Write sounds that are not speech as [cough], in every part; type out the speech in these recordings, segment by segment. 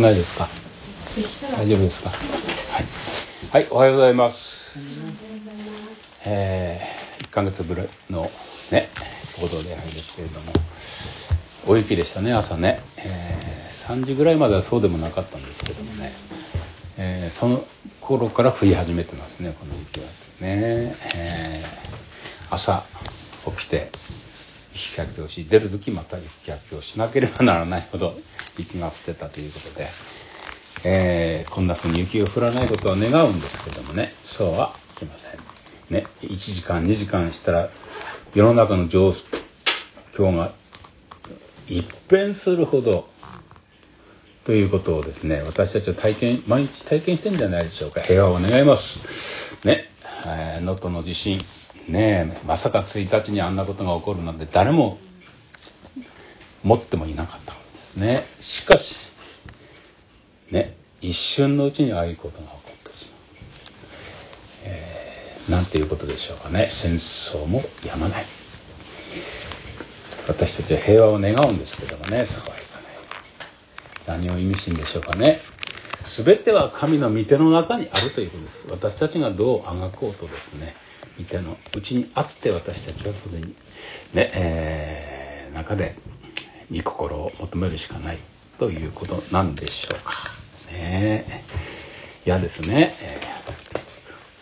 くないですか？大丈夫ですか？はい、はい、おはようございます。えー、1ヶ月ぶりのね行動礼拝ですけれども大雪でしたね朝ね、えー、3時ぐらいまではそうでもなかったんですけどもね、えー、その頃から降り始めてますねこの雪はね、えー、朝起きて雪かきをし出る時また雪かきをしなければならないほど雪が降ってたということで、えー、こんな風に雪を降らないことは願うんですけどもね。そうはいきません。ね、1時間2時間したら世の中の状況が一変するほどということをですね私たちは体験毎日体験してんじゃないでしょうか。平和を願います。ね。能登、の地震。ねまさか1日にあんなことが起こるなんて誰も持ってもいなかったね。しかしね一瞬のうちにああいうことが起こってしまう、えー、なんていうことでしょうかね。戦争もやまない。私たちは平和を願うんですけどもねそうはいかない。何を意味してんでしょうかね。全ては神の御手の中にあるということです。私たちがどうあがこうとですね御手のうちにあって私たちはそれにねえー、中で御心を求めるしかないということなんでしょうか。ね嫌ですね、え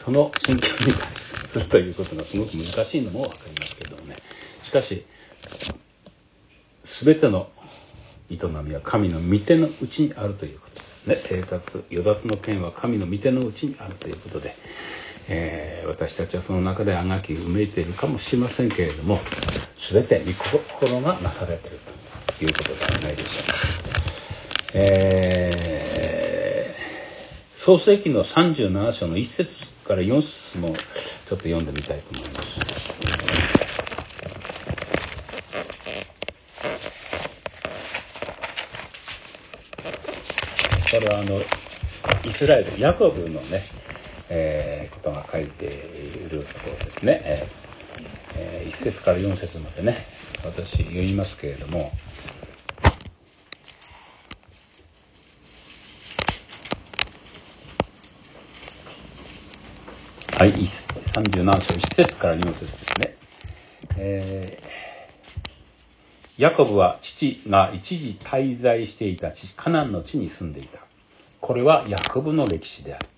ー、その心境に対するということがすごく難しいのも分かりますけどもね。しかし全ての営みは神の御手のうちにあるということですね。生活与奪の剣は神の御手のうちにあるということで、えー、私たちはその中であがきうめいているかもしれませんけれども全て御心がなされているということではないでしょうか。えー、創世記の37章の1節から4節もちょっと読んでみたいと思います。これはあのイスラエルヤコブのね、えー、ことが書いているところですね、えーえー、1節から4節までね私読みますけれどもはい30何章1節から2節ですね、えーヤコブは父が一時滞在していた地、カナンの地に住んでいた。これはヤコブの歴史である。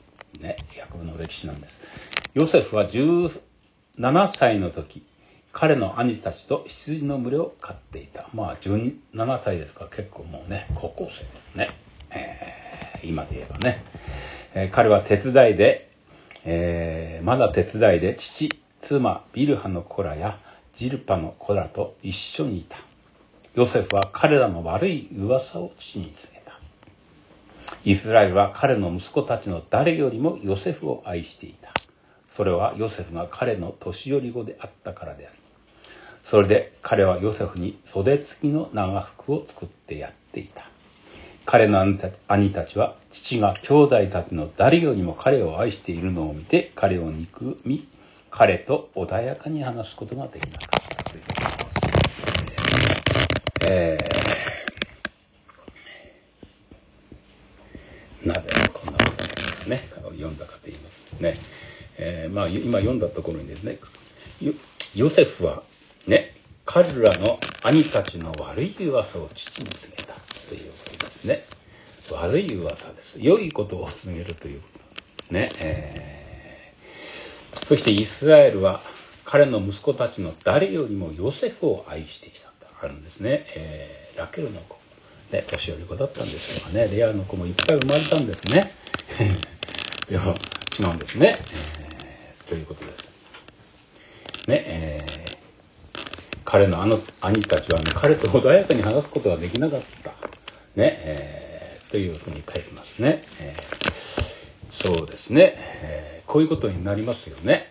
ね、ヤコブの歴史なんです。ヨセフは17歳の時、彼の兄たちと羊の群れを飼っていた。まあ17歳ですから結構もうね、高校生ですね。えー、今で言えばね。えー、彼は手伝いで、えー、まだ手伝いで父、妻、ビルハの子らやジルパの子らと一緒にいた。ヨセフは彼らの悪い噂を父に告げ。イスラエルは彼の息子たちの誰よりもヨセフを愛していた。それはヨセフが彼の年寄り子であったからである。それで彼はヨセフに袖付きの長服を作ってやっていた。彼の兄たちは父が兄弟たちの誰よりも彼を愛しているのを見て彼を憎み、彼と穏やかに話すことができなかったという。えー、なぜこんなことがね、読んだかと言いますとね、えー、まあ今読んだところにですね、ヨセフはね、彼らの兄たちの悪い噂を父に告げたということですね。悪い噂です。良いことを告げるということ。ね。えー、そしてイスラエルは彼の息子たちの誰よりもヨセフを愛してきたと。あるんですね。えー、ラケルの子。ね、年寄り子だったんですがね、レアの子もいっぱい生まれたんですね。いや、違うんですね。えー、ということです。ね、えー、彼のあの兄たちはね、彼と穏やかに話すことができなかった。ね、えー、というふうに書いてますね。えー、そうですね、えー、こういうことになりますよね。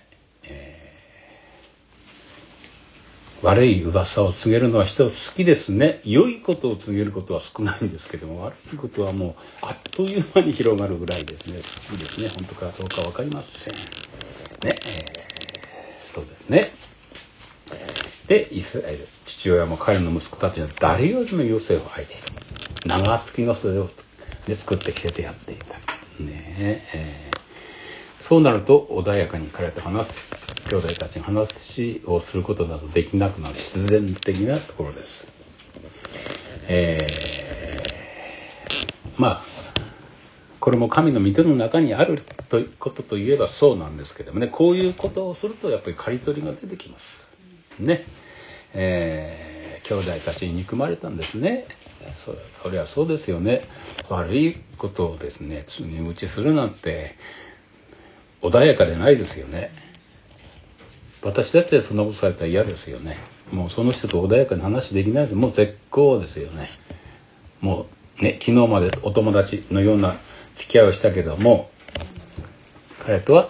悪い噂を告げるのは人好きですね。良いことを告げることは少ないんですけども、悪いことはもうあっという間に広がるぐらいですね。好きですね。本当かどうかわかりません。ね、えー、そうですね。で、イスラエル、父親も彼の息子たちは誰よりも余生を愛していた。長月の袖をで作ってきててやっていた。ねえーそうなると穏やかに彼と話す兄弟たちに話をすることなどできなくなる必然的なところです。えー、まあこれも神の御手の中にあるということといえばそうなんですけどもねこういうことをするとやっぱり刈り取りが出てきます。ね。えー、兄弟たちに憎まれたんですね。そそりゃそうですよね。悪いことをですね、に打ちするなんて穏やかでないですよね。私だってそんなことされたら嫌ですよね。もうその人と穏やかに話できないです。もう絶好ですよね。もうね、昨日までお友達のような付き合いをしたけども、彼とは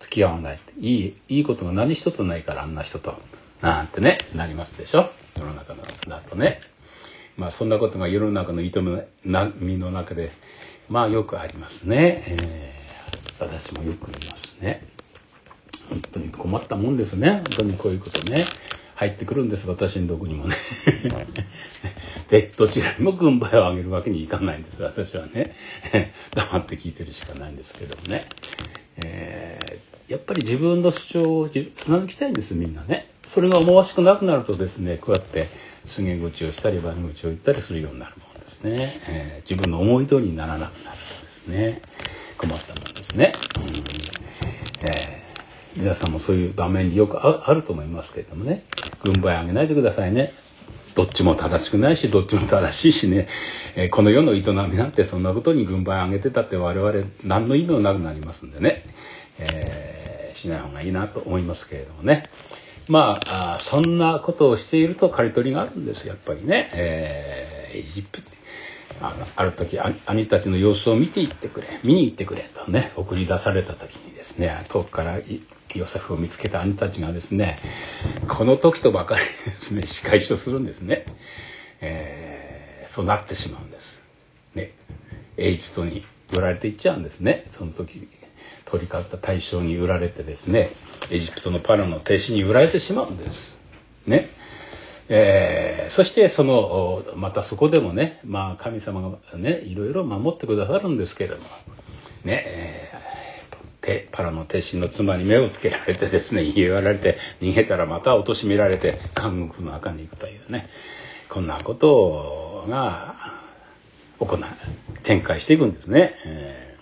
付き合わない。いい、いいことが何一つないからあんな人と。なんてね、なりますでしょ世の中のだとね。まあそんなことが世の中の営みの中で、まあよくありますね。えー、私もよく言いますね。本当に困ったもんですね。本当にこういうことね。入ってくるんです、私のとこにもね。[laughs] で、どちらにも軍配を上げるわけにいかないんです、私はね。[laughs] 黙って聞いてるしかないんですけどもね。えー、やっぱり自分の主張を貫きたいんです、みんなね。それが思わしくなくなるとですねこうやって告げ口をしたり悪口を言ったりするようになるもんですね、えー、自分の思い通りにならなくなるとですね困ったもんですね、うん。えー、皆さんもそういう場面によくあると思いますけれどもね。軍配あげないでくださいね。どっちも正しくないしどっちも正しいしね、えー、この世の営みなんてそんなことに軍配あげてたって我々何の意味もなくなりますんでね、えー、しない方がいいなと思いますけれどもね。まあ、そんなことをしていると刈り取りがあるんです、やっぱりね。えー、エジプあのある時兄たちの様子を見ていってくれ。見に行ってくれとね送り出された時にですね遠くからヨセフを見つけた兄たちがですねこの時とばかりですね仕返しをするんですね、えー、そうなってしまうんです。ね。エジプトに売られていっちゃうんですね。その時取り交った大将に売られてですねエジプトのパラの停止に売られてしまうんです。ね。えー、そしてそのまたそこでもね、まあ、神様がねいろいろ守ってくださるんですけれどもね、えー、パラの鉄心の妻に目をつけられてですね [laughs] 言われて逃げたらまた貶められて監獄の中に行くというねこんなことが行う展開していくんですね。えー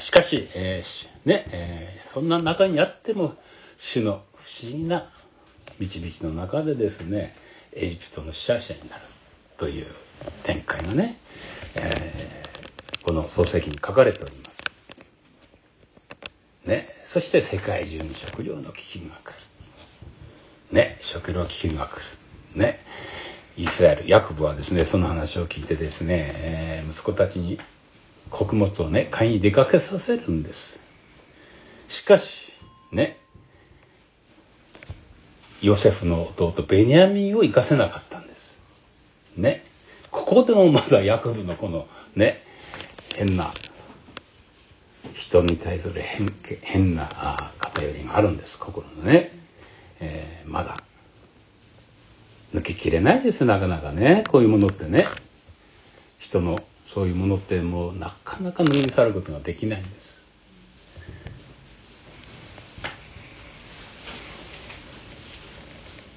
しかし、えー、ね、えー、そんな中にあっても、主の不思議な導きの中でですね、エジプトの支配者になるという展開がね、えー、この創世記に書かれております。ね、そして世界中に食料の危機が来る。ね、食料危機が来る。ね、イスラエル、ヤクブはですね、その話を聞いてですね、えー、息子たちに穀物をね、買いに出かけさせるんです。しかし、ね、ヨセフの弟ベニヤミンを生かせなかったんです。ね。ここでもまだヤコブのこのね、変な、人に対する変変な偏りがあるんです、心のね。えー、まだ。抜けきれないです、なかなかね。こういうものってね。人のそういうものってもうなかなか脱ぎ去ることができないんです。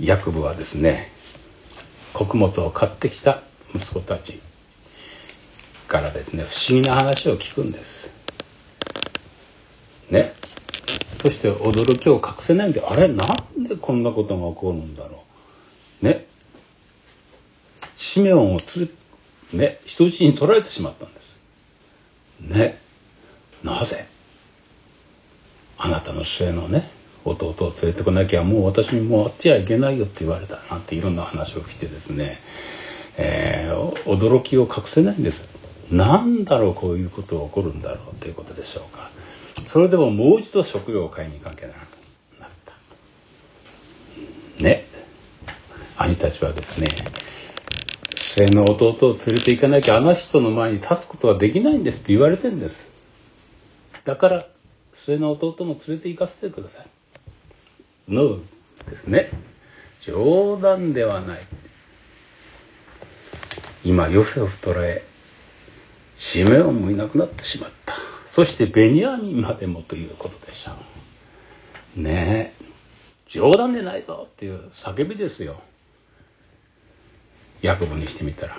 ヤクブはですね穀物を買ってきた息子たちからですね不思議な話を聞くんです。ね。そして驚きを隠せないんであれなんでこんなことが起こるんだろう。ね。シメオンを連れね、人質に取られてしまったんです。ね。なぜ？あなたの末のね、弟を連れてこなきゃもう私にもうあっちはいけないよって言われたなんていろんな話を聞いてですね、えー、驚きを隠せないんです。なんだろうこういうことが起こるんだろうということでしょうか。それでももう一度食料を買いに行かなきゃならなくなった。ね。兄たちはですね、末の弟を連れて行かなきゃあの人の前に立つことはできないんですって言われてんです。だから末の弟も連れて行かせてください。のですね。冗談ではない。今ヨセフ捕らえシメオンもいなくなってしまった。そしてベニヤミンまでもということでしょう。ねえ。冗談でないぞっていう叫びですよ。ヤコブにしてみたら。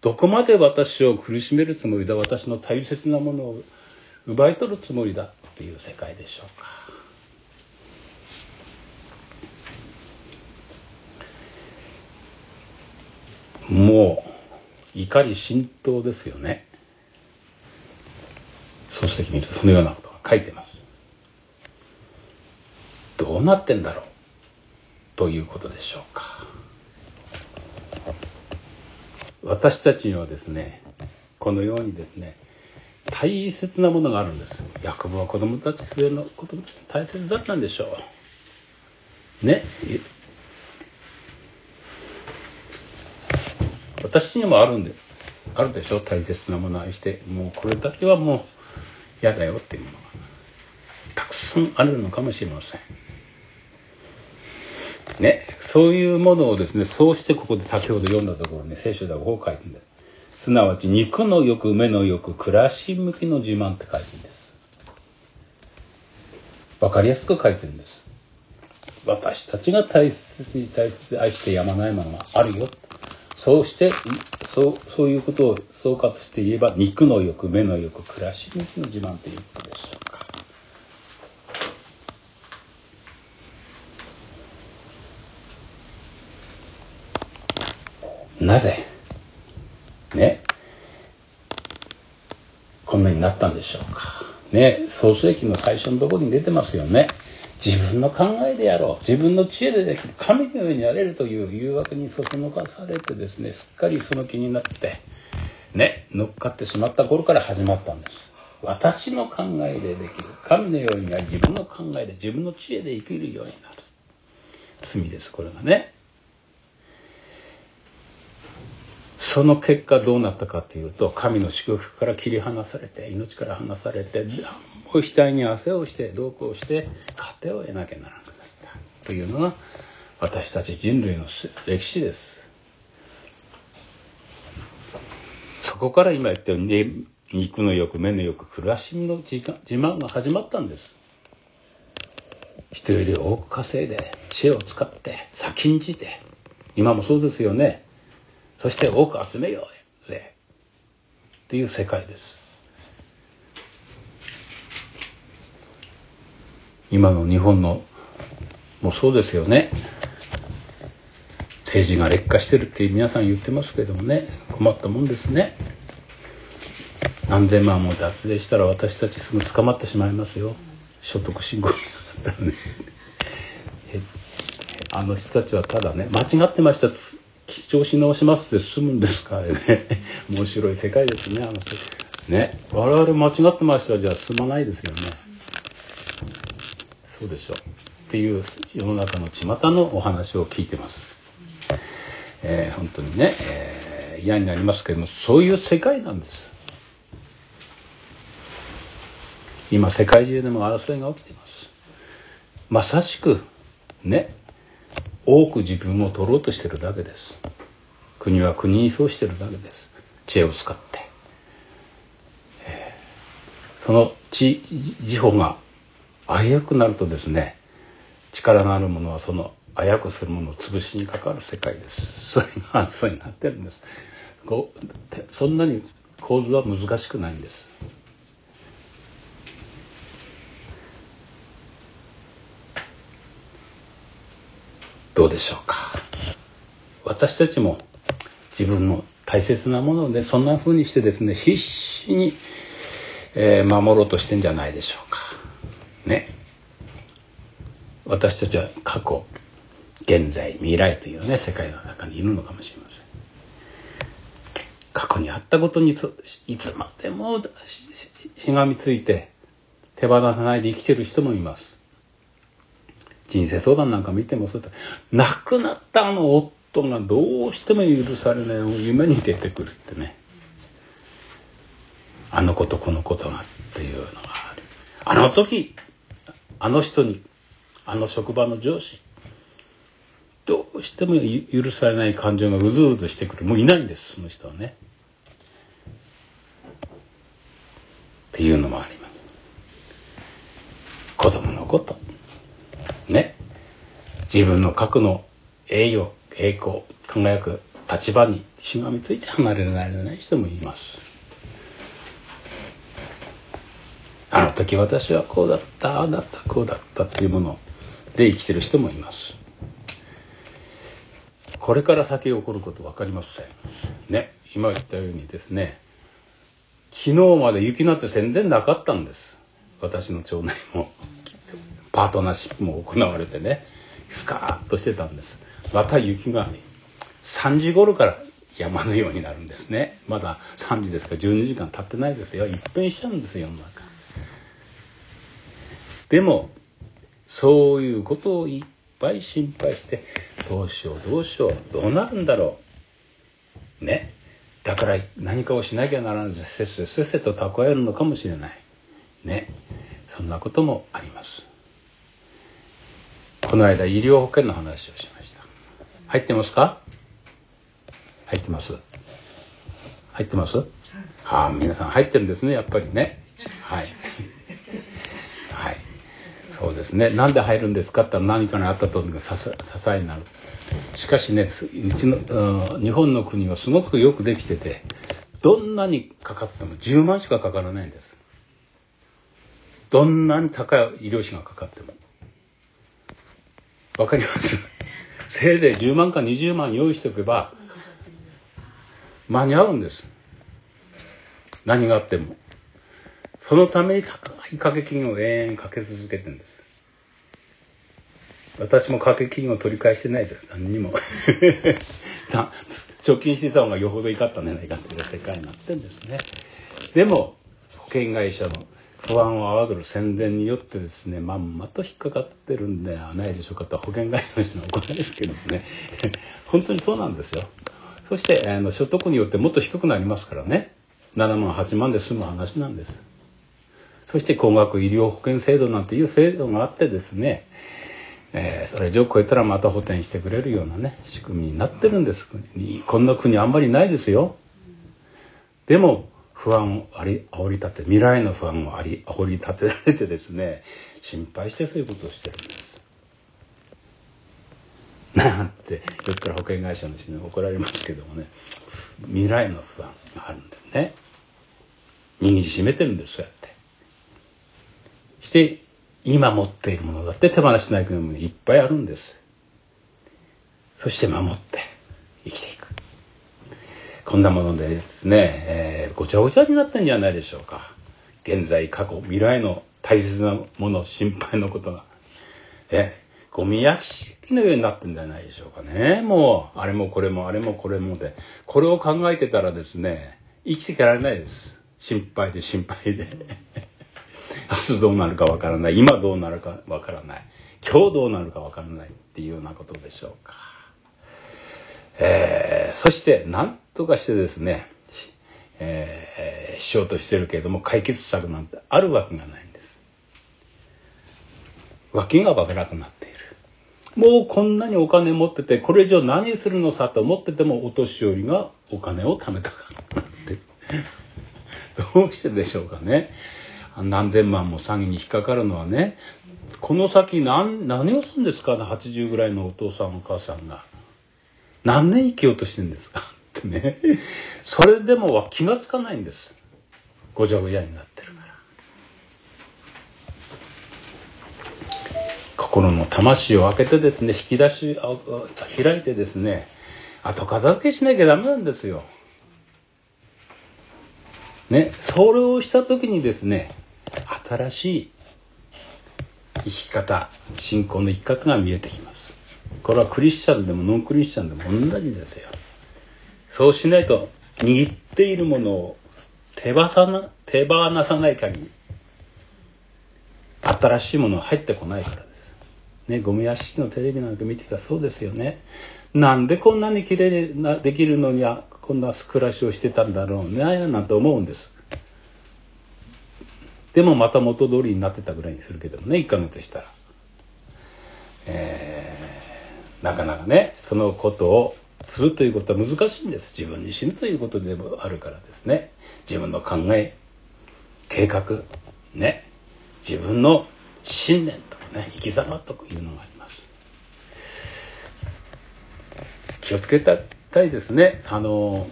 どこまで私を苦しめるつもりだ私の大切なものを奪い取るつもりだっていう世界でしょうか。もう怒り浸透ですよね。漱石見るとそのようなことが書いてます。どうなってんだろうということでしょうか。私たちにはですねこのようにですね大切なものがあるんですヤコブは子供たち末の子供たち大切だったんでしょう。ね。私にもあるんであるでしょ？大切なものを愛してもうこれだけはもう嫌だよっていうものがたくさんあるのかもしれません。ね？そういうものをですねそうしてここで先ほど読んだところに聖書ではこう書いてるんですすなわち肉の欲目の欲暮らし向きの自慢って書いてるんです。わかりやすく書いてるんです。私たちが大切に大切に愛してやまないものがあるよそうして、そう、そういうことを総括して言えば、肉の欲、目の欲、暮らし向きの自慢ということでしょうか。なぜ、ね、こんなになったんでしょうか。ね、創世記の最初のところに出てますよね。自分の考えでやろう。自分の知恵でできる。神のようになれるという誘惑にそそのかされてですねすっかりその気になってね乗っかってしまった頃から始まったんです。私の考えでできる。神のようになり自分の考えで自分の知恵で生きるようになる。罪ですこれがね。その結果どうなったかというと神の祝福から切り離されて命から離されてもう額に汗をして労苦をして糧を得なきゃならなくなったというのが私たち人類の歴史です。そこから今言ったように肉の欲目の欲暮らしの自慢が始まったんです。人より多く稼いで知恵を使って先んじて今もそうですよね。そして多く集めようぜっていう世界です。今の日本のもうそうですよね。政治が劣化してるって皆さん言ってますけどもね。困ったもんですね。何千万も脱税したら私たちすぐ捕まってしまいますよ。所得申告だったらね。あの人たちはただね間違ってました。記帳し直しますって済むんですかね。[laughs] 面白い世界ですねあのね。我々間違ってましたじゃあ済まないですよね。そうでしょう。っていう世の中の巷のお話を聞いてます、えー、本当にね、えー、嫌になりますけどもそういう世界なんです。今世界中でも争いが起きています。まさしくね多く自分を取ろうとしてるだけです。国は国にそうしてるだけです。知恵を使って、えー、その知自保が危うくなるとですね力のあるものはその危うくするものを潰しにかかる世界です。それがそうになってるんです。こうそんなに構図は難しくないんです。どうでしょうか？私たちも自分の大切なものでそんな風にしてですね必死に、え、守ろうとしてんじゃないでしょうか？ね。私たちは過去現在未来というね世界の中にいるのかもしれません。過去にあったことにいつまでもしがみついて手放さないで生きてる人もいます。人生相談なんか見てもそうだ亡くなったあの夫がどうしても許されない夢に出てくるってね。あの子とこの子とがっていうのがある。あの時あの人にあの職場の上司どうしても許されない感情がうずうずしてくる。もういないんですその人はね。っていうのもあります。子供のこと。ね。自分の核の栄誉、栄光、輝く立場にしがみついて離れられない人もいます。あの時私はこうだった、ああだった、こうだったというもので生きてる人もいます。これから先起こること分かりません。ね、今言ったようにですね、昨日まで雪なんて全然なかったんです。私の町内も。パートナーシップも行われてね、スカーッとしてたんです。また雪が3時頃から山のようになるんですね。まだ3時ですか12時間経ってないですよ。一変しちゃうんですよ、世の中。でも、そういうことをいっぱい心配して、どうしよう、どうしよう、どうなるんだろう。ね。だから何かをしなきゃならないせっせせっせと蓄えるのかもしれない。ね。そんなこともあります。この間医療保険の話をしました。入ってますか？入ってます。入ってます？ああ、皆さん入ってるんですね、やっぱりね。はい。そうですね。なんで入るんですかって何かにあったと支えになる。しかしねうちの日本の国はすごくよくできててどんなにかかっても10万しかかからないんです。どんなに高い医療費がかかってもわかります？せいぜい10万か20万用意しておけば間に合うんです何があってもそのために高い掛け金を永遠かけ続けてるんです。私も掛け金を取り返してないです。何にも。[laughs] 貯金してた方がよほど怒ったんじゃないかっていう世界になってるんですね。でも、保険会社の不安を煽る宣伝によってですね、まんまと引っかかってるんではないでしょうかと保険会社の人に怒られるけどもね。[laughs] 本当にそうなんですよ。そして、あの所得によってもっと低くなりますからね。7万、8万で済む話なんです。そして高額医療保険制度なんていう制度があってですね、えー、それ以上超えたらまた補填してくれるようなね、仕組みになってるんです。こんな国あんまりないですよ。でも、不安をあり、煽り立て、未来の不安をあり、煽り立てられてですね、心配してそういうことをしてるんです。[laughs] なんて、よっから保険会社の人に怒られますけどもね、未来の不安があるんですね。握りしめてるんです、そうやって。して今持っているものだって手放しない国もいっぱいあるんです。そして守って生きていく。こんなものでですね、えー、ごちゃごちゃになってんじゃないでしょうか。現在、過去、未来の大切なもの、心配のことが。え、ゴミ屋敷のようになってんじゃないでしょうかね。もう、あれもこれも、あれもこれもで。これを考えてたらですね、生きていけられないです。心配で心配で。[laughs] 明日どうなるかわからない。今どうなるかわからない。今日どうなるかわからないっていうようなことでしょうか。えー、そして、なんとかしてですね、えー、しようとしてるけれども、解決策なんてあるわけがないんです。脇がわからなくなっている。もうこんなにお金持ってて、これ以上何するのさと思ってても、お年寄りがお金を貯めたかなって。どうしてでしょうかね。何千万も詐欺に引っかかるのはね、この先何、何をするんですかね、80ぐらいのお父さんお母さんが。何年生きようとしてるんですかてね。それでもは気がつかないんです。ごちゃごちゃになってるから。心の魂を開けてですね、引き出し、開いてですね、後片付けしなきゃダメなんですよ。ね、それをした時にですね、新しい生き方信仰の生き方が見えてきますこれはクリスチャンでもノンクリスチャンでも同じですよそうしないと握っているものを手放さな手放さない限り新しいものは入ってこないからです。ねゴミ屋敷のテレビなんか見てたらそうですよね。なんでこんなに綺麗なできるのにはこんな暮らしをしてたんだろうねなんて思うんです。でもまた元通りになってたぐらいにするけどもね1ヶ月したら。えー、なかなかねそのことをするということは難しいんです。自分に死ぬということでもあるからですね。自分の考え計画ね。自分の信念とかね生き様というのがあります。気をつけたいですね。あの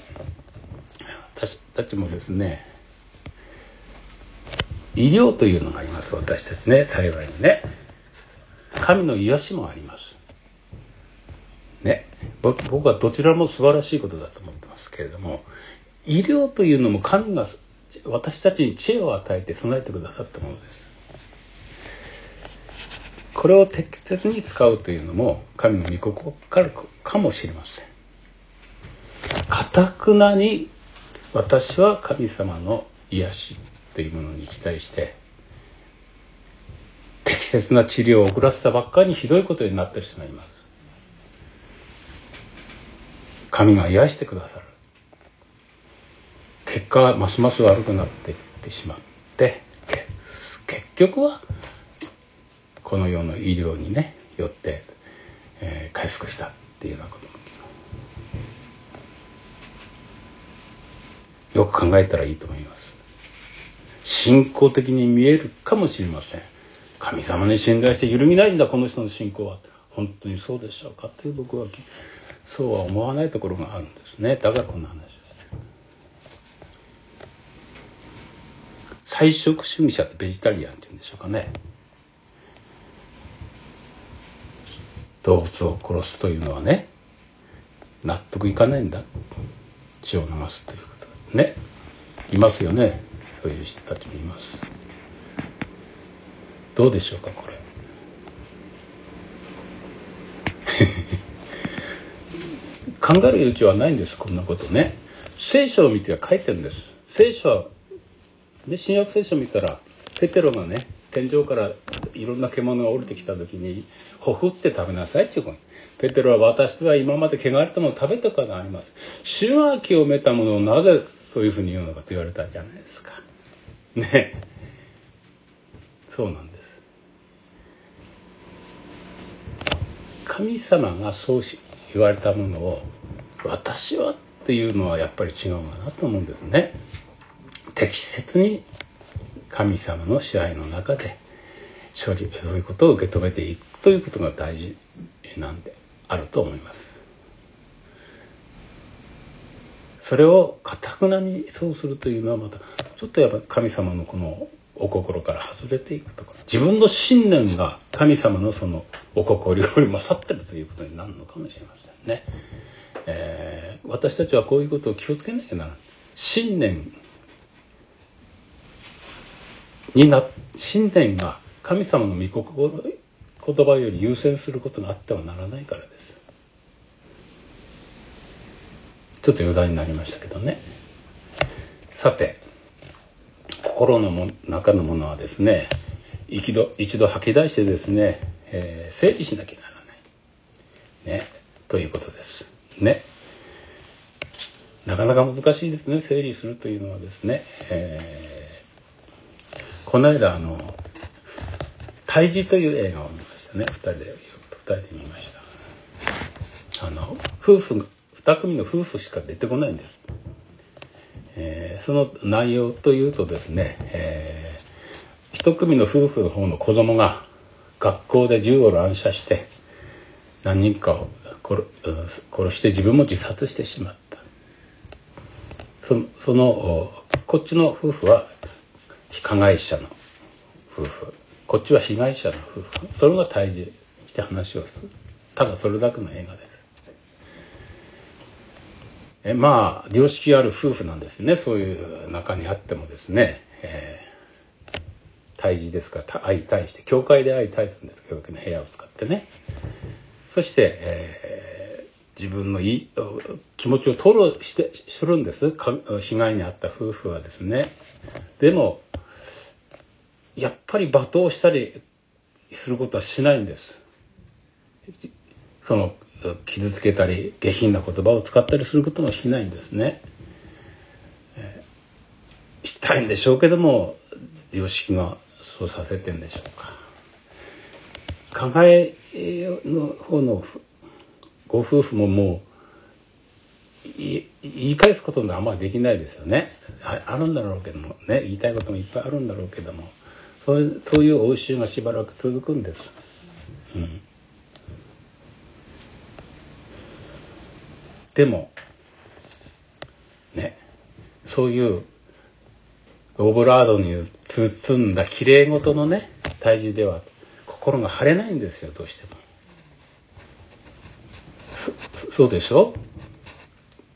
私たちもですね医療というのがあります。私たちね幸いにね。神の癒しもあります。ね。僕はどちらも素晴らしいことだと思ってますけれども医療というのも神が私たちに知恵を与えて備えてくださったものです。これを適切に使うというのも神の御心からかもしれません。かたくなに私は神様の癒しというものに期待して適切な治療を遅らせたばっかりにひどいことになってる人がいます。神が癒してくださる。結果ますます悪くなっていってしまって結局はこの世の医療にねよって、えー、回復したっていうようなこともよく考えたらいいと思います。信仰的に見えるかもしれません。神様に信頼して揺るぎないんだこの人の信仰は。本当にそうでしょうか？っていう僕はそうは思わないところがあるんですね。だからこんな話をして菜食主義者ってベジタリアンっていうんでしょうかね。動物を殺すというのはね納得いかないんだ。血を流すということね。いますよね。そういう人たちもいます。どうでしょうかこれ。[laughs] 考える余地はないんですこんなことね。聖書を見て書いてるんです。聖書は、ね、新約聖書を見たらペテロがね天井からいろんな獣が降りてきた時にほふって食べなさいっていうこと。ペテロは私は今まで汚れたものを食べたことがあります。主が清めたものをなぜそういうふうに言うのかと言われたじゃないですか。ね。そうなんです。神様がそうし言われたものを私はっていうのはやっぱり違うかなと思うんですね。適切に神様の支配の中で処理そういうことを受け止めていくということが大事なんであると思います。それをかたくなにそうするというのはまたちょっとやっぱ神様のこのお心から外れていくところ自分の信念が神様のそのお心より勝ってるということになるのかもしれませんね、えー、私たちはこういうことを気をつけなきゃならない信念にな信念が神様の御心言葉より優先することがあってはならないからです。ちょっと余談になりましたけどね。さて心のも中のものはですね一度一度吐き出してですね、えー、整理しなきゃならない。ね。ということです。ね。なかなか難しいですね。整理するというのはですね、えーこの間あの「胎児」という映画を見ましたね。2人で2人で見ました。あの夫婦2組の夫婦しか出てこないんです、えー、その内容というとですね、えー、1組の夫婦の方の子供が学校で銃を乱射して何人かを殺して自分も自殺してしまった。そそのこっちの夫婦は加害者の夫婦。こっちは被害者の夫婦。それが対峙して話をする。ただそれだけの映画で。えまあ良識ある夫婦なんですね。そういう中にあってもですね、えー、対峙ですか。ら相対して教会で相対するんです。教会の部屋を使ってね。そして、えー、自分のいい気持ちを吐露してするんです。被害に遭った夫婦はですね。でもやっぱり罵倒したりすることはしないんです。その傷つけたり下品な言葉を使ったりすることもしないんですね。したいんでしょうけども良識がそうさせてんでしょうか。加害の方のご夫婦ももう言い返すこともあんまりできないですよね。あるんだろうけどもね言いたいこともいっぱいあるんだろうけどもそういうそういう応酬がしばらく続くんです。うん、でもねそういうオブラードに包んだきれいごとのね体重では心が晴れないんですよどうしても。そうでしょ？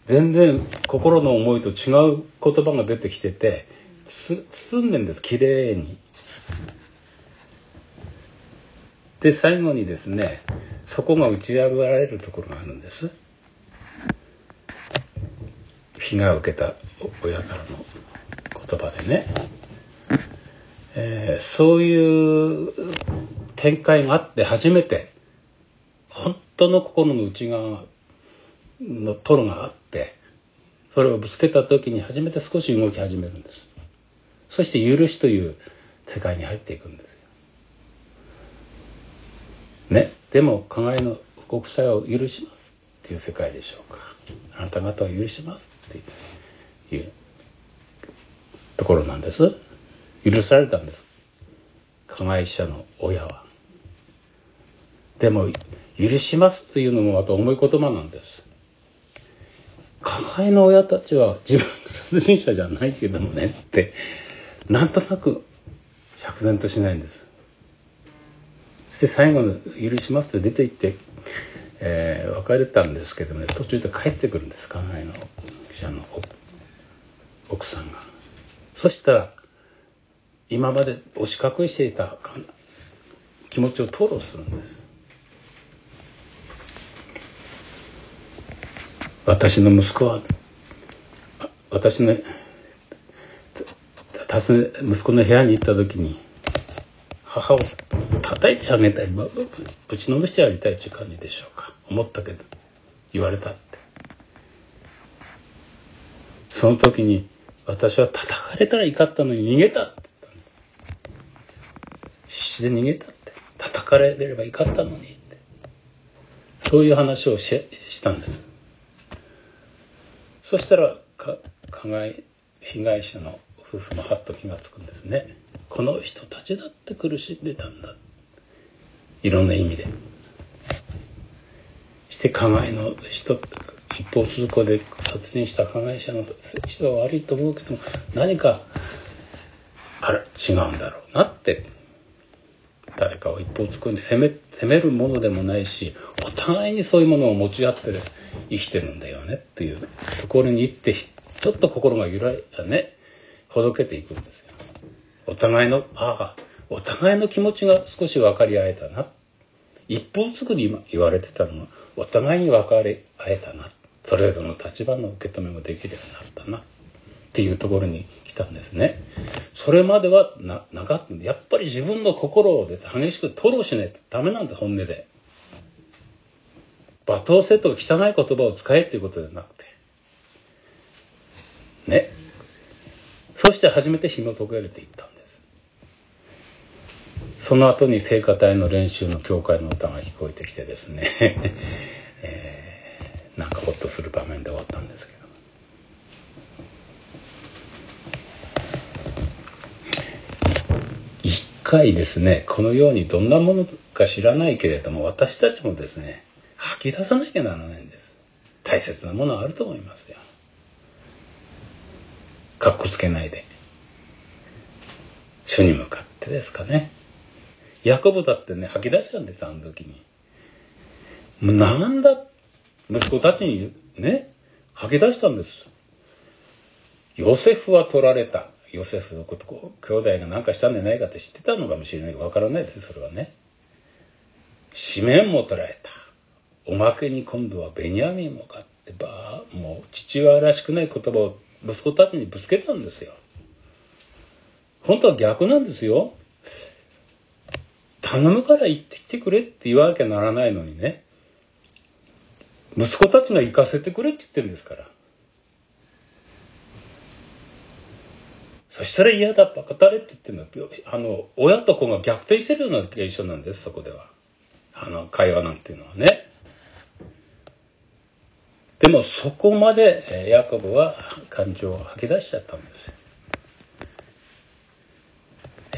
全然心の思いと違う言葉が出てきてて包んでんですきれいに。で最後にですねそこが打ち破られるところがあるんです。被害を受けた親からの言葉でね、えー、そういう展開があって初めて本当の心の内側のトロがあってそれをぶつけた時に初めて少し動き始めるんです。そして許しという世界に入っていくんですよ。ねでも加害の国際を許しますっていう世界でしょうか。あなた方を許します。っていうところなんです。許されたんです。加害者の親は。でも許しますっていうのもまた重い言葉なんです。加害の親たちは自分が殺人者じゃないけどもねってなんとなく釈然としないんです。そして最後の「許します」って出て行って、えー、別れたんですけどね途中で帰ってくるんです加害の記者の奥さんが。そしたら今まで押し隠していた気持ちを吐露するんです。私の息子は私の息子の部屋に行った時に母を叩いてあげたい。ぶちのめしてやりたいという感じでしょうか。思ったけど言われたって。その時に私は叩かれたら怒ったのに逃げたって言った必死で逃げたって。叩かれれば怒ったのにって。そういう話をししたんです。そしたら加害被害者の夫婦もはっと気が付くんですね。この人たちだって苦しんでたんだ。いろんな意味で。して加害の人一方通行で殺人した加害者の人は悪いと思うけども何かあら違うんだろうなって。誰かを一方通行に責め責めるものでもないしお互いにそういうものを持ち合って生きてるんだよねっていうところに行ってちょっと心が揺らいねほどけていくんです。お互いのああお互いの気持ちが少し分かり合えたな一方通行に言われてたのがお互いに分かり合えたなそれぞれの立場の受け止めもできるようになったなっていうところに来たんですね。それまではななかったんでやっぱり自分の心をで激しく吐露しないとダメなんだ本音で。罵倒せと汚い言葉を使えっていうことじゃなくて。ね。そして初めて紐解かれていった。その後に聖歌隊の練習の教会の歌が聞こえてきてですね、[laughs] えー、なんかほっとする場面で終わったんですけど。一回ですね、このようにどんなものか知らないけれども、私たちもですね、吐き出さなきゃならないんです。大切なものあると思いますよ。かっこつけないで。主に向かってですかね。ヤコブだってね、吐き出したんです、あの時に。もうなんだ、息子たちにね、吐き出したんです。ヨセフは取られた。ヨセフのこと、兄弟が何かしたんじゃないかって知ってたのかもしれないわからないです、それはね。紙面も取られた。おまけに今度はベニヤミンも買ってばもう父親らしくない言葉を息子たちにぶつけたんですよ本当は逆なんですよ頼むから行ってきてくれって言わなきゃならないのにね。息子たちが行かせてくれって言ってるんですから。そしたら嫌だバカたれって言ってるの。あの親と子が逆転してるような現象なんですそこでは。あの会話なんていうのはね。でもそこまでヤコブは感情を吐き出しちゃったんですよ。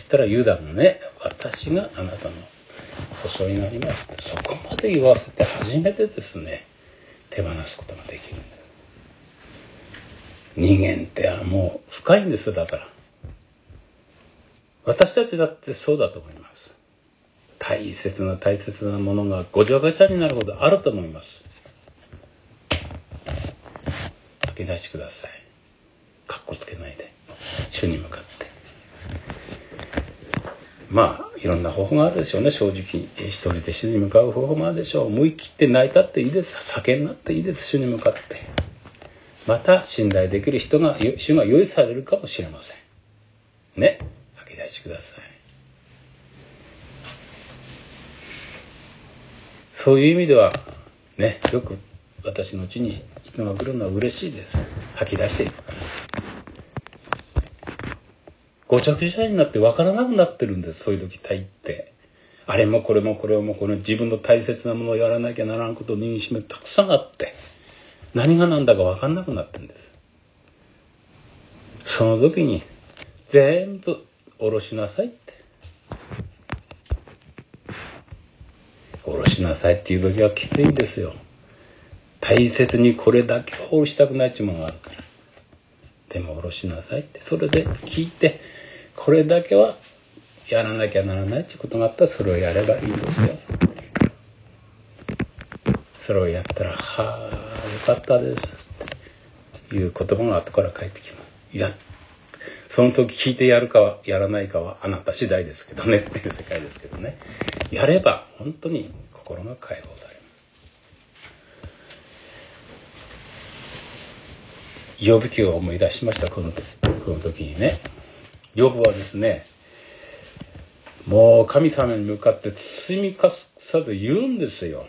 したらユダもね、私があなたの保証になりますって、そこまで言わせて初めてですね、手放すことができるんです。人間ってもう深いんです、だから。私たちだってそうだと思います。大切な大切なものがごちゃごちゃになることあると思います。吐き出してください。かっこつけないで。主に向かって。まあ、いろんな方法があるでしょうね、正直。一人で主に向かう方法もあるでしょう。思い切って泣いたっていいです。酒になっていいです、主に向かって。また、信頼できる人が、主が用意されるかもしれません。ね。吐き出してください。そういう意味では、ね、よく私のうちに人が来るのは嬉しいです。吐き出していくから。ごちゃごちゃになって分からなくなってるんです、そういう時体って。あれもこれもこれもこの自分の大切なものをやらなきゃならんことを握りしめたくさんあって、何が何だか分かんなくなってるんです。その時に、全部下ろしなさいって。下ろしなさいっていう時はきついんですよ。大切にこれだけは下ろしたくないっていうものがあるから。でも下ろしなさいって。それで聞いて、これだけはやらなきゃならないってことがあったらそれをやればいいですよ。それをやったら、はあ、よかったですっていう言葉が後から返ってきます。や、その時聞いてやるかはやらないかはあなた次第ですけどねっていう世界ですけどね。やれば本当に心が解放されま呼ぶ気を思い出しました、この時この時にね。ヨブはですね、もう神様に向かって包みかさず言うんですよ。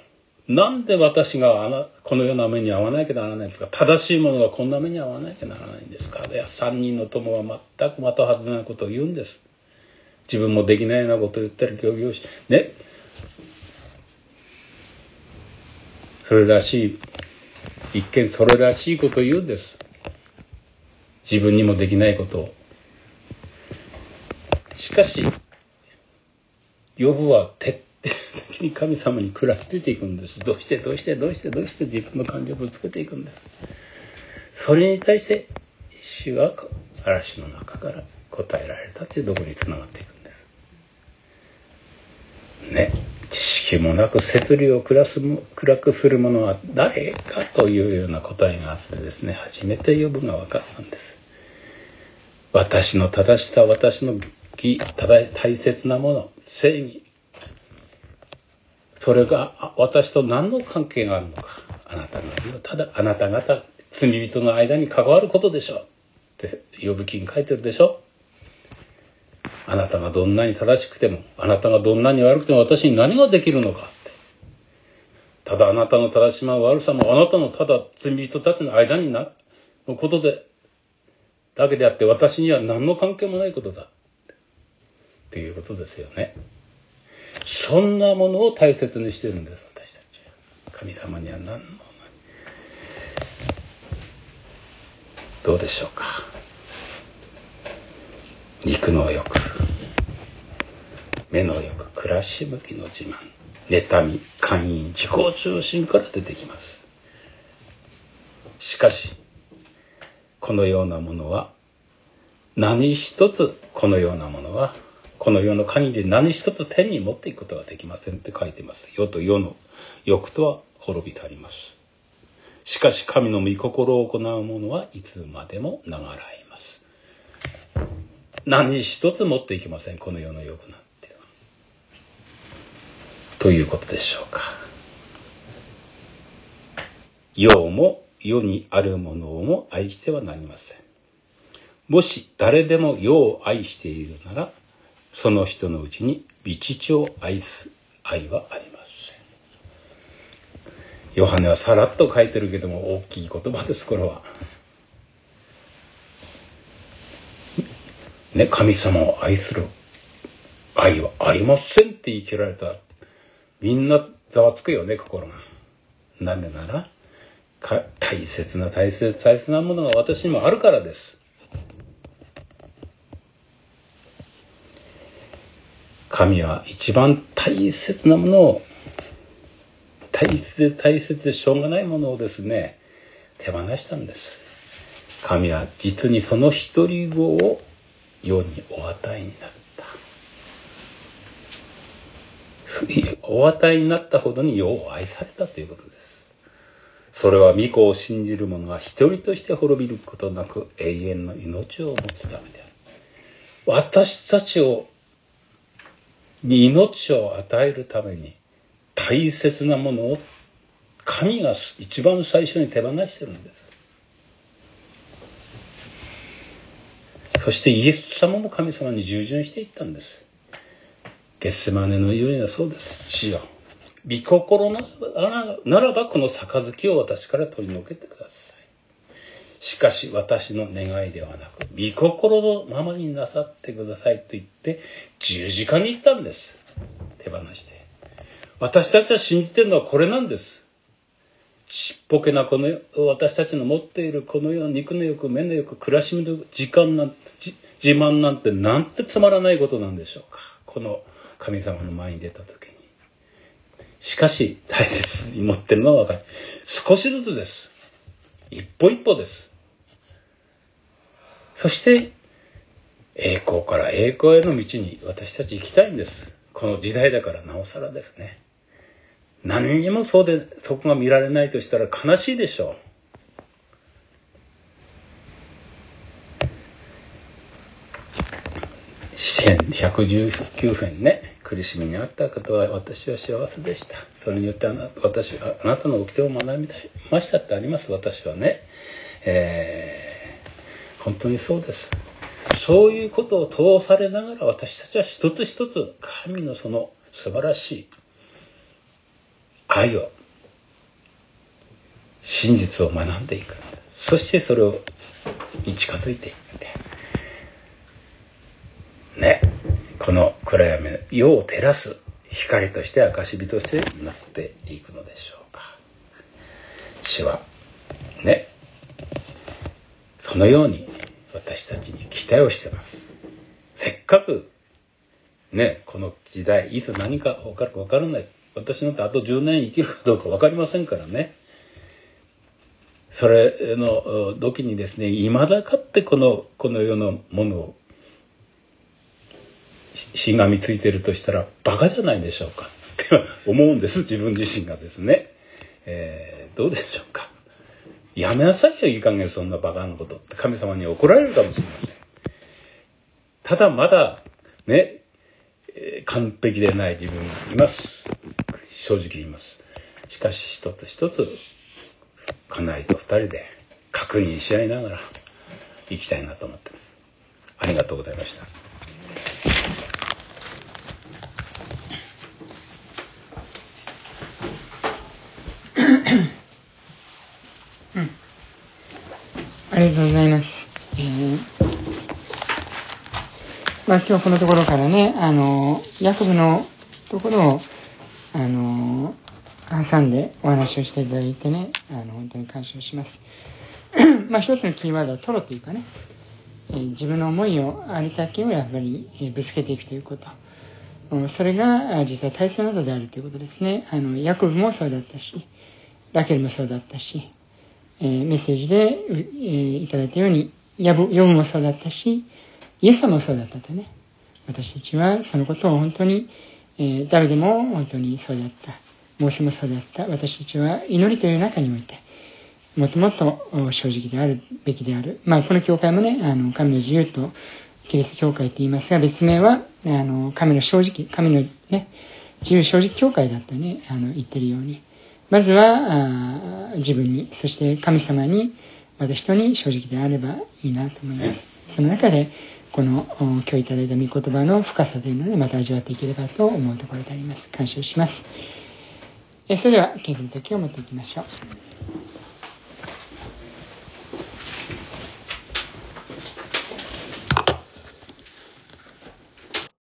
なんで私がこのような目に遭わなきゃならないんですか？正しいものがこんな目に遭わなきゃならないんですか？で、三人の友は全くまた外れないことを言うんです。自分もできないようなことを言ってる教業師。ね。それらしい、一見それらしいことを言うんです。自分にもできないこと。しかし、ヨブは徹底的に神様に食らいついていくんです。どうしてどうしてどうしてどうして自分の感情をぶつけていくんです。それに対して、主は嵐の中から答えられたというところにつながっていくんです。ね。知識もなく摂理を暗す暗くする者は誰かというような答えがあってですね、初めて呼ぶが分かったんです。私の正しさ、私のき大切なもの正義。それが私と何の関係があるのかあなたの義はただあなた方罪人の間に関わることでしょう。って呼ぶ気に書いてるでしょ。あなたがどんなに正しくてもあなたがどんなに悪くても私に何ができるのか。ってただあなたの正しま悪さもあなたのただ罪人たちの間になのことでだけであって私には何の関係もないことだっていうことですよね。そんなものを大切にしてるんです、私たちは。神様には何の。どうでしょうか。肉の欲、目の欲、暮らし向きの自慢、妬み、寛因、自己中心から出てきます。しかし、このようなものは、何一つこのようなものはこの世の限り何一つ手に持っていくことができませんって書いてます。世と世の欲とは滅びてあります。しかし神の御心を行う者はいつまでも長らいます。何一つ持っていきません、この世の欲なんて。ということでしょうか。世も世にあるものをも愛してはなりません。もし誰でも世を愛しているなら、その人のうちに美父を愛す愛はありません。ヨハネはさらっと書いてるけども大きい言葉です、これは。ね、神様を愛する愛はありませんって言い切られたら、みんなざわつくよね、心が。なんでなら、大切な大切大切なものが私にもあるからです。神は一番大切なものを、大切で大切でしょうがないものをですね、手放したんです。神は実にその一人子を世にお与えになった。お与えになったほどに世を愛されたということです。それは御子を信じる者が一人として滅びることなく永遠の命を持つためである。私たちを、に命を与えるために大切なものを神が一番最初に手放してるんです。そしてイエス様も神様に従順していったんです。ゲッセマネの言うにはそうです。死よ。御心なならばこの杯を私から取り除けてください。しかし私の願いではなく、御心のままになさってくださいと言って、十字架に行ったんです。手放して。私たちは信じてるのはこれなんです。ちっぽけなこの私たちの持っているこの世の肉の欲、目の欲、暮らしの時間なんて、自慢なんてなんてつまらないことなんでしょうか。この神様の前に出た時に。しかし、大切に持ってるのは分かる。少しずつです。一歩一歩です。そして、栄光から栄光への道に私たち行きたいんです。この時代だからなおさらですね。何にもそうで、そこが見られないとしたら悲しいでしょう。119編ね、苦しみにあった方は私は幸せでした。それによってあな私はあなたの掟を学びましたってあります、私はね。えー、本当にそうです。そういうことを通されながら私たちは一つ一つ神のその素晴らしい愛を、真実を学んでいく。そしてそれをに近づいていって、ね、この暗闇、世を照らす光として証火としてなっていくのでしょうか。主は、ね、そのように私たちに期待をしてます。せっかく、ね、この時代、いつ何か分かるか分からない。私なんてあと10年生きるかどうか分かりませんからね。それの時にですね、未だかってこの、この世のものを、しがみついてるとしたら、馬鹿じゃないでしょうかって思うんです、自分自身がですね。えー、どうでしょうか。やめなさいよ、いい加減そんな馬鹿なことって神様に怒られるかもしれません。ただまだ、ねえ、完璧でない自分がいます。正直言います。しかし一つ一つ、家内と二人で確認し合いながら生きたいなと思ってます。ありがとうございました。うん、ありがとうございます。えー、まあ今日このところからね、あの、ヤコブのところをあの挟んでお話をしていただいてね、あの、本当に感謝します。[coughs] まあ、一つのキーワードはトロというかね、えー、自分の思いを、ありだけをやっぱり、えー、ぶつけていくということ。それが実は大切なことであるということですね。あの、ヤコブもそうだったし、ラケルもそうだったし、えー、メッセージで、えー、いただいたように、ヤブヨブもそうだったし、イエス様もそうだったとね。私たちはそのことを本当に、えー、誰でも本当にそうだった。モーセもそうだった。私たちは祈りという中において、もっともっと正直であるべきである。まあ、この教会もね、あの、神の自由とキリスト教会と言いますが、別名は、あの、神の正直、神のね、自由正直教会だとね、あの、言ってるように。まずは、自分に、そして神様に、また人に正直であればいいなと思います。その中で、この今日いただいた御言葉の深さというのでまた味わっていければと思うところであります。感謝します。それでは、献金の時を持っていきましょう。